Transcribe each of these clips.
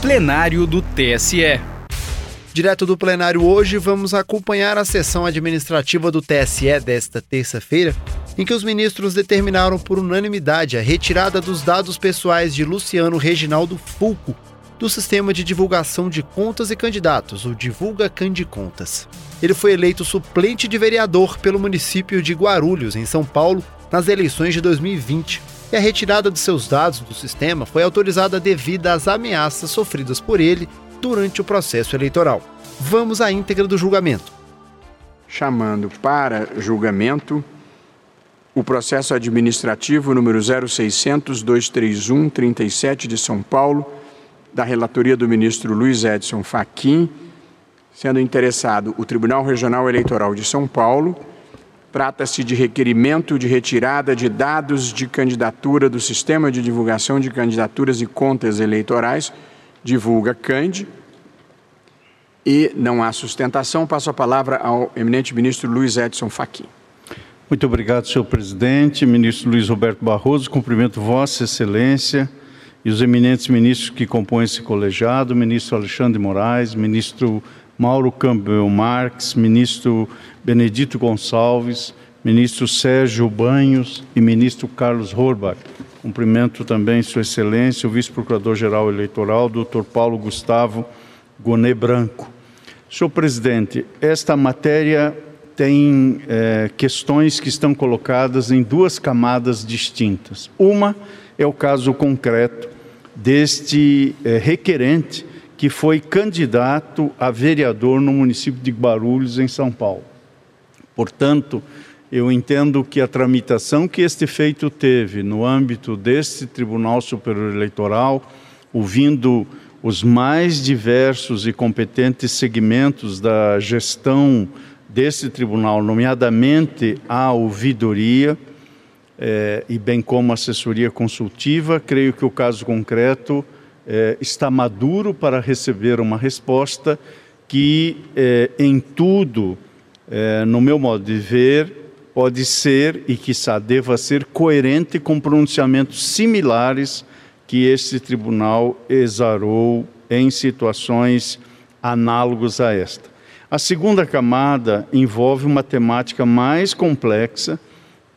plenário do TSE. Direto do plenário hoje, vamos acompanhar a sessão administrativa do TSE desta terça-feira, em que os ministros determinaram por unanimidade a retirada dos dados pessoais de Luciano Reginaldo Fulco do sistema de divulgação de contas e candidatos, o Divulga Candicontas. Ele foi eleito suplente de vereador pelo município de Guarulhos, em São Paulo, nas eleições de 2020 e a retirada de seus dados do sistema foi autorizada devido às ameaças sofridas por ele durante o processo eleitoral. Vamos à íntegra do julgamento. Chamando para julgamento o processo administrativo número 0600 231 37 de São Paulo, da relatoria do ministro Luiz Edson Fachin, sendo interessado o Tribunal Regional Eleitoral de São Paulo Trata-se de requerimento de retirada de dados de candidatura do Sistema de Divulgação de Candidaturas e Contas Eleitorais, divulga CAND. E não há sustentação. Passo a palavra ao eminente ministro Luiz Edson Fachin. Muito obrigado, senhor presidente. Ministro Luiz Roberto Barroso, cumprimento Vossa Excelência e os eminentes ministros que compõem esse colegiado, ministro Alexandre Moraes, ministro Mauro Campbell Marques, ministro Benedito Gonçalves, ministro Sérgio Banhos e ministro Carlos Horbach. Cumprimento também Sua Excelência, o vice-procurador-geral eleitoral, doutor Paulo Gustavo Gonê Branco. Senhor presidente, esta matéria tem é, questões que estão colocadas em duas camadas distintas. Uma é o caso concreto deste é, requerente que foi candidato a vereador no município de Guarulhos, em São Paulo. Portanto, eu entendo que a tramitação que este feito teve no âmbito deste Tribunal Superior Eleitoral, ouvindo os mais diversos e competentes segmentos da gestão desse tribunal, nomeadamente a ouvidoria, eh, e bem como a assessoria consultiva, creio que o caso concreto é, está maduro para receber uma resposta que, é, em tudo, é, no meu modo de ver, pode ser e, quiçá, deva ser coerente com pronunciamentos similares que este tribunal exarou em situações análogas a esta. A segunda camada envolve uma temática mais complexa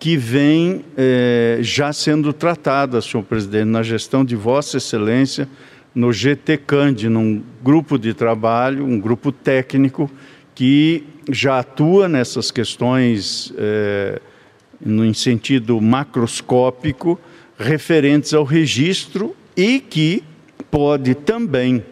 que vem eh, já sendo tratada, senhor presidente, na gestão de Vossa Excelência, no GT Cand, num grupo de trabalho, um grupo técnico que já atua nessas questões eh, no sentido macroscópico referentes ao registro e que pode também,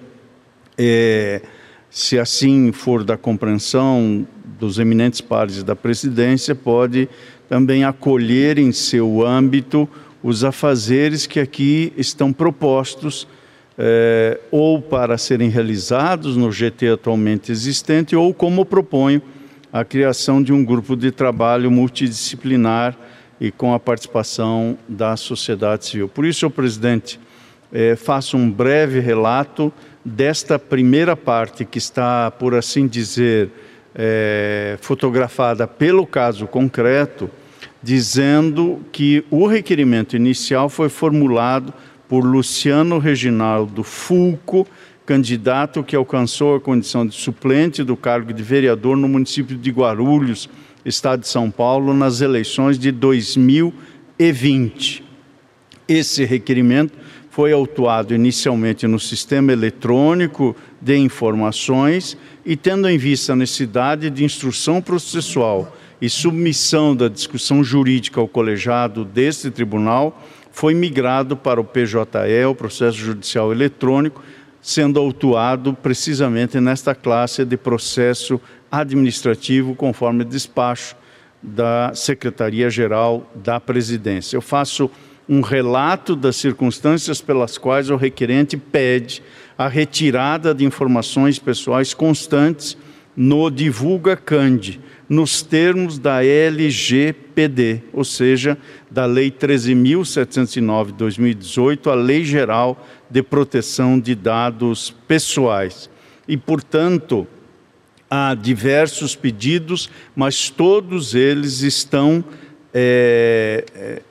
eh, se assim for da compreensão dos eminentes pares da presidência, pode também acolher em seu âmbito os afazeres que aqui estão propostos, eh, ou para serem realizados no GT atualmente existente, ou como proponho a criação de um grupo de trabalho multidisciplinar e com a participação da sociedade civil. Por isso, senhor presidente, eh, faço um breve relato desta primeira parte que está, por assim dizer, eh, fotografada pelo caso concreto, dizendo que o requerimento inicial foi formulado por Luciano Reginaldo Fulco, candidato que alcançou a condição de suplente do cargo de vereador no município de Guarulhos, estado de São Paulo, nas eleições de 2020. Esse requerimento foi autuado inicialmente no sistema eletrônico de informações e tendo em vista a necessidade de instrução processual e submissão da discussão jurídica ao colegiado deste tribunal, foi migrado para o PJE, o processo judicial eletrônico, sendo autuado precisamente nesta classe de processo administrativo, conforme despacho da Secretaria-Geral da Presidência. Eu faço um relato das circunstâncias pelas quais o requerente pede a retirada de informações pessoais constantes no Divulga Cande, nos termos da LGPD, ou seja, da Lei 13.709 de 2018, a Lei Geral de Proteção de Dados Pessoais. E, portanto, há diversos pedidos, mas todos eles estão é,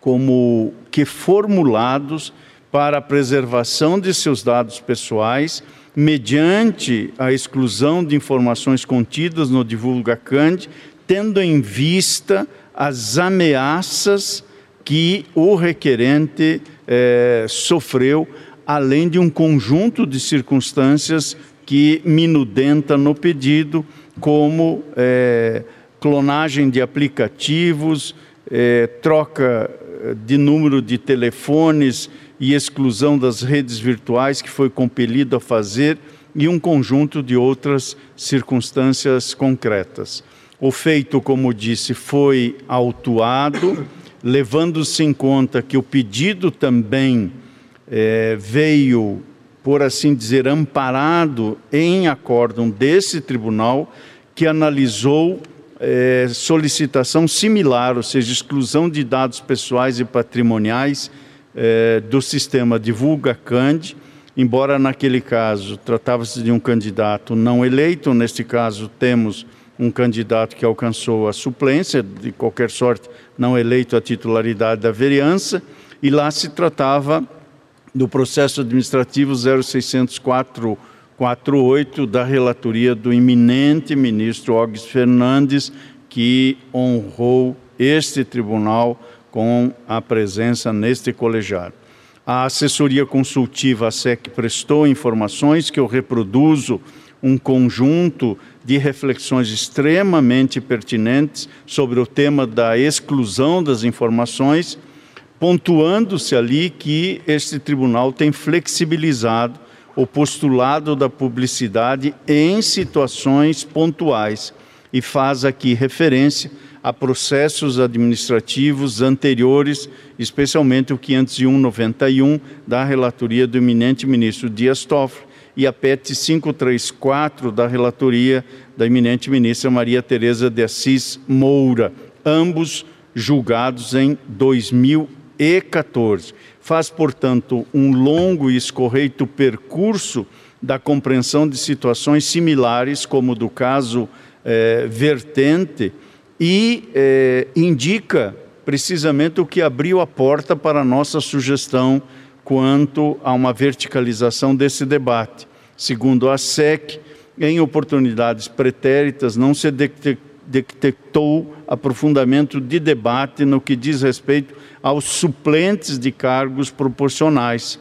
como que formulados para a preservação de seus dados pessoais, mediante a exclusão de informações contidas no DivulgaCand, tendo em vista as ameaças que o requerente eh, sofreu, além de um conjunto de circunstâncias que minudenta no pedido, como eh, clonagem de aplicativos, eh, troca de número de telefones e exclusão das redes virtuais que foi compelido a fazer e um conjunto de outras circunstâncias concretas. O feito, como disse, foi autuado, levando-se em conta que o pedido também é, veio, por assim dizer, amparado em acórdão desse tribunal, que analisou é, solicitação similar, ou seja, exclusão de dados pessoais e patrimoniais é, do sistema Divulga Cand, embora naquele caso tratava-se de um candidato não eleito, neste caso temos um candidato que alcançou a suplência, de qualquer sorte não eleito a titularidade da vereança, e lá se tratava do processo administrativo 0604 48 da relatoria do iminente ministro Ogs Fernandes, que honrou este tribunal com a presença neste colegiado. A assessoria consultiva a SEC prestou informações que eu reproduzo um conjunto de reflexões extremamente pertinentes sobre o tema da exclusão das informações, pontuando-se ali que este tribunal tem flexibilizado o postulado da publicidade em situações pontuais e faz aqui referência a processos administrativos anteriores, especialmente o 501-91 da relatoria do eminente ministro Dias Toffoli e a PET 534 da relatoria da eminente ministra Maria Tereza de Assis Moura, ambos julgados em 2014 faz, portanto, um longo e escorreito percurso da compreensão de situações similares, como do caso eh, vertente, e eh, indica precisamente o que abriu a porta para a nossa sugestão quanto a uma verticalização desse debate. Segundo a SEC, em oportunidades pretéritas, não se detectou aprofundamento de debate no que diz respeito aos suplentes de cargos proporcionais,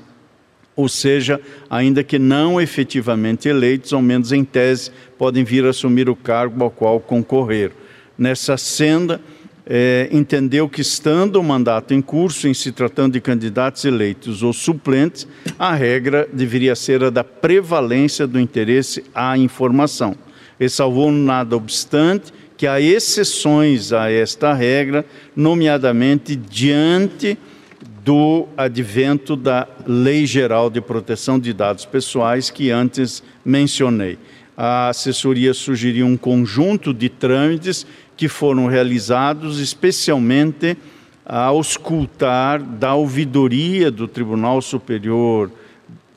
ou seja, ainda que não efetivamente eleitos, ao menos em tese, podem vir a assumir o cargo ao qual concorrer. Nessa senda, é, entendeu que, estando o mandato em curso, em se tratando de candidatos eleitos ou suplentes, a regra deveria ser a da prevalência do interesse à informação. Ressalvou, nada obstante, que há exceções a esta regra, nomeadamente diante do advento da Lei Geral de Proteção de Dados Pessoais que antes mencionei. A assessoria sugeriu um conjunto de trâmites que foram realizados especialmente ao escutar da ouvidoria do Tribunal Superior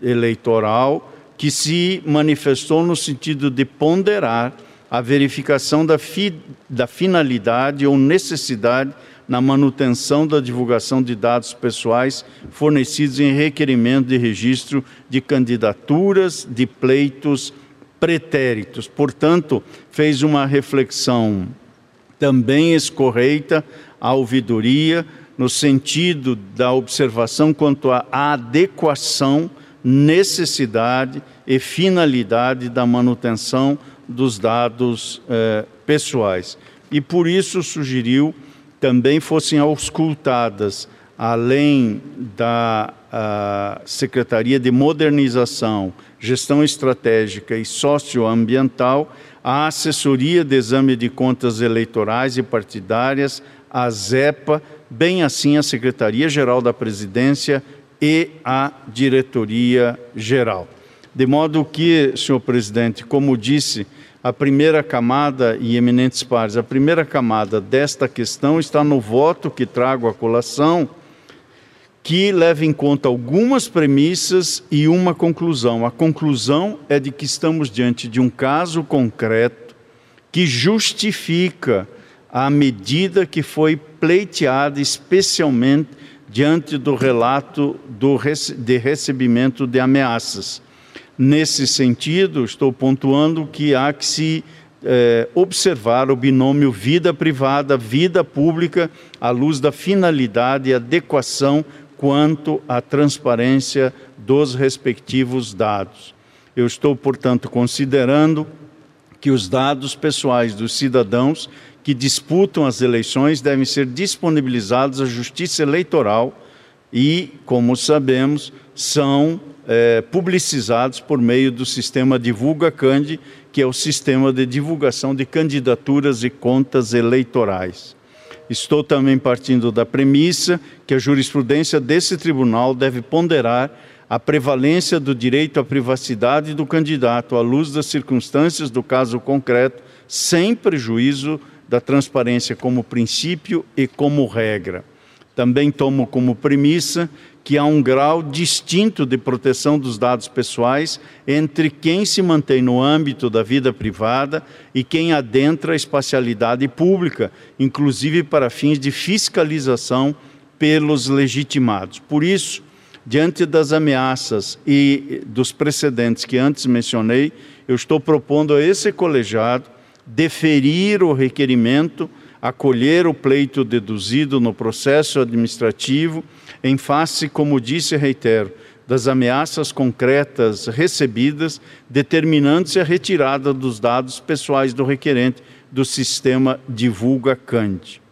Eleitoral, que se manifestou no sentido de ponderar a verificação da, fi, da finalidade ou necessidade na manutenção da divulgação de dados pessoais fornecidos em requerimento de registro de candidaturas de pleitos pretéritos. Portanto, fez uma reflexão também escorreita à ouvidoria, no sentido da observação quanto à adequação, necessidade e finalidade da manutenção dos dados eh, pessoais. E por isso sugeriu também fossem auscultadas, além da Secretaria de Modernização, Gestão Estratégica e Socioambiental, a Assessoria de Exame de Contas Eleitorais e Partidárias, a ZEPA, bem assim a Secretaria-Geral da Presidência e a Diretoria Geral. De modo que, senhor presidente, como disse, a primeira camada, e eminentes pares, a primeira camada desta questão está no voto que trago à colação, que leva em conta algumas premissas e uma conclusão. A conclusão é de que estamos diante de um caso concreto que justifica a medida que foi pleiteada especialmente diante do relato do, de recebimento de ameaças. Nesse sentido, estou pontuando que há que se é, observar o binômio vida privada, vida pública, à luz da finalidade e adequação quanto à transparência dos respectivos dados. Eu estou, portanto, considerando que os dados pessoais dos cidadãos que disputam as eleições devem ser disponibilizados à Justiça Eleitoral e, como sabemos, são é, publicizados por meio do sistema Divulga Cande, que é o sistema de divulgação de candidaturas e contas eleitorais. Estou também partindo da premissa que a jurisprudência desse tribunal deve ponderar a prevalência do direito à privacidade do candidato à luz das circunstâncias do caso concreto, sem prejuízo da transparência como princípio e como regra. Também tomo como premissa que há um grau distinto de proteção dos dados pessoais entre quem se mantém no âmbito da vida privada e quem adentra a espacialidade pública, inclusive para fins de fiscalização pelos legitimados. Por isso, diante das ameaças e dos precedentes que antes mencionei, eu estou propondo a esse colegiado deferir o requerimento, acolher o pleito deduzido no processo administrativo, em face, como disse e reitero, das ameaças concretas recebidas, determinando-se a retirada dos dados pessoais do requerente do sistema Divulga Cante.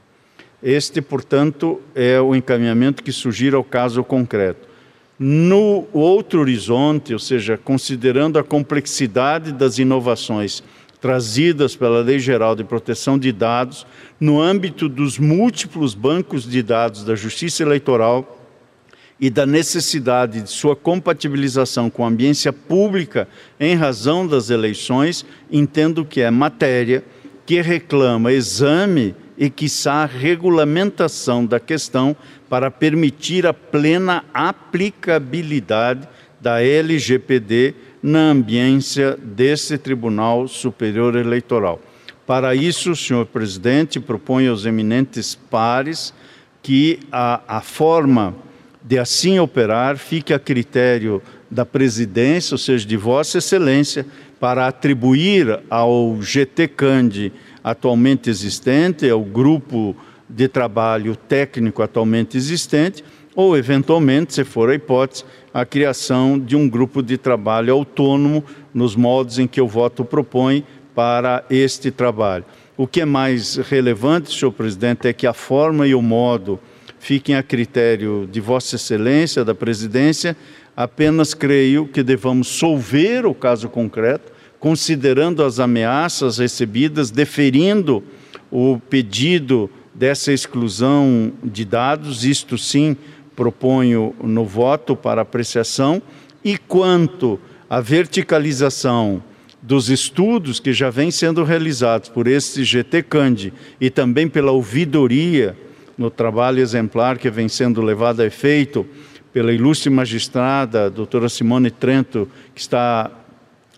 Este, portanto, é o encaminhamento que sugira ao caso concreto. No outro horizonte, ou seja, considerando a complexidade das inovações trazidas pela Lei Geral de Proteção de Dados no âmbito dos múltiplos bancos de dados da Justiça Eleitoral e da necessidade de sua compatibilização com a ambiência pública em razão das eleições, entendo que é matéria que reclama exame e, quiçá, regulamentação da questão para permitir a plena aplicabilidade da LGPD na ambiência desse Tribunal Superior Eleitoral. Para isso, senhor presidente, propõe aos eminentes pares que a, a forma de assim operar fique a critério da presidência, ou seja, de Vossa Excelência, para atribuir ao GT Cande atualmente existente, ao grupo de trabalho técnico atualmente existente, ou, eventualmente, se for a hipótese, a criação de um grupo de trabalho autônomo nos moldes em que o voto propõe para este trabalho. O que é mais relevante, senhor presidente, é que a forma e o modo fiquem a critério de Vossa Excelência, da presidência, apenas creio que devamos solver o caso concreto, considerando as ameaças recebidas, deferindo o pedido dessa exclusão de dados, isto sim proponho no voto para apreciação, e quanto à verticalização dos estudos que já vêm sendo realizados por este GT Candi e também pela ouvidoria no trabalho exemplar que vem sendo levado a efeito pela ilustre magistrada doutora Simone Trento, que está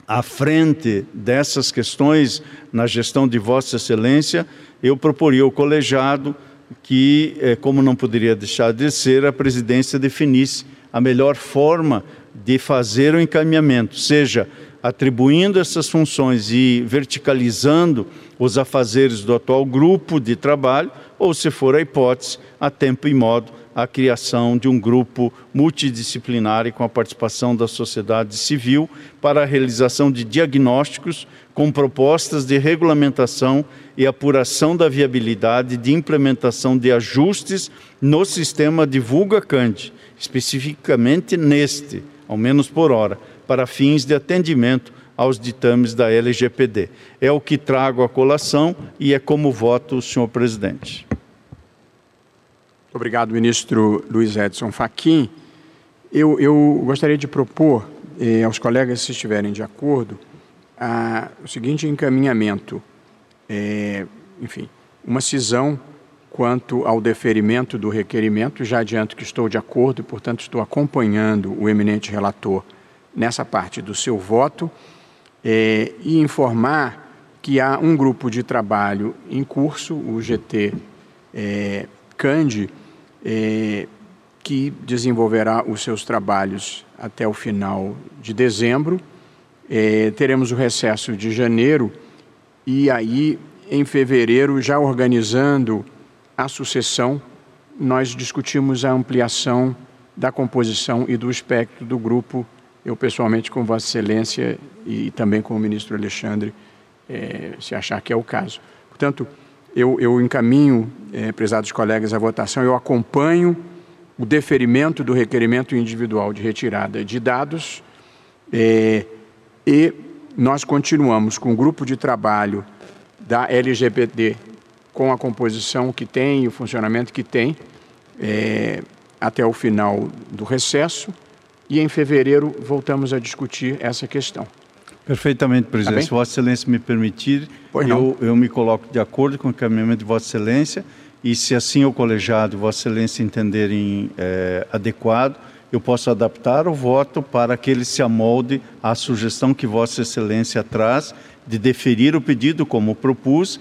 à frente dessas questões na gestão de Vossa Excelência, eu proporia ao colegiado que, é, como não poderia deixar de ser, a presidência definisse a melhor forma de fazer o encaminhamento, seja atribuindo essas funções e verticalizando os afazeres do atual grupo de trabalho, ou, se for a hipótese, a tempo e modo, a criação de um grupo multidisciplinar e com a participação da sociedade civil para a realização de diagnósticos com propostas de regulamentação e apuração da viabilidade de implementação de ajustes no sistema Divulga Cante, especificamente neste, ao menos por hora, para fins de atendimento aos ditames da LGPD. É o que trago à colação e é como voto senhor presidente. Obrigado, ministro Luiz Edson Fachin. Eu, eu gostaria de propor eh, aos colegas, se estiverem de acordo, a, o seguinte encaminhamento, é, enfim, uma cisão quanto ao deferimento do requerimento. Já adianto que estou de acordo e, portanto, estou acompanhando o eminente relator nessa parte do seu voto é, e informar que há um grupo de trabalho em curso, o GT é, Cande, é, que desenvolverá os seus trabalhos até o final de dezembro. É, teremos o recesso de janeiro e aí, em fevereiro, já organizando a sucessão, nós discutimos a ampliação da composição e do espectro do grupo. Eu, pessoalmente, com Vossa Excelência e também com o ministro Alexandre, é, se achar que é o caso. Portanto, eu, eu encaminho, é, prezados colegas, a votação, eu acompanho o deferimento do requerimento individual de retirada de dados é, e nós continuamos com o grupo de trabalho da LGBT com a composição que tem e o funcionamento que tem é, até o final do recesso e em fevereiro voltamos a discutir essa questão. Perfeitamente, presidente. Tá Se Vossa Excelência me permitir, eu, eu me coloco de acordo com o encaminhamento de Vossa Excelência e se assim o colegiado e Vossa Excelência entenderem é, adequado, eu posso adaptar o voto para que ele se amolde à sugestão que Vossa Excelência traz de deferir o pedido, como propus,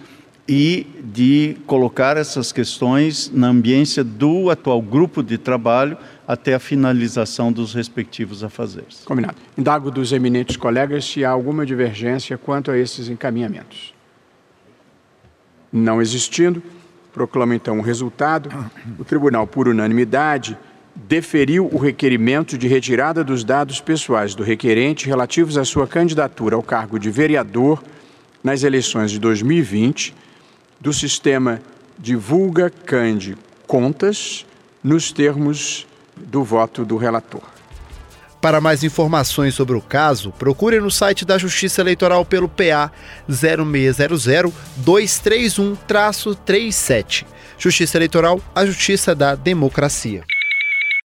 e de colocar essas questões na ambiência do atual grupo de trabalho até a finalização dos respectivos afazeres. Combinado. Indago dos eminentes colegas se há alguma divergência quanto a esses encaminhamentos. Não existindo, proclama então o resultado. O tribunal, por unanimidade, deferiu o requerimento de retirada dos dados pessoais do requerente relativos à sua candidatura ao cargo de vereador nas eleições de 2020 do sistema Divulga Cande Contas nos termos do voto do relator. Para mais informações sobre o caso, procure no site da Justiça Eleitoral pelo PA 0600 231-37. Justiça Eleitoral, a justiça da democracia.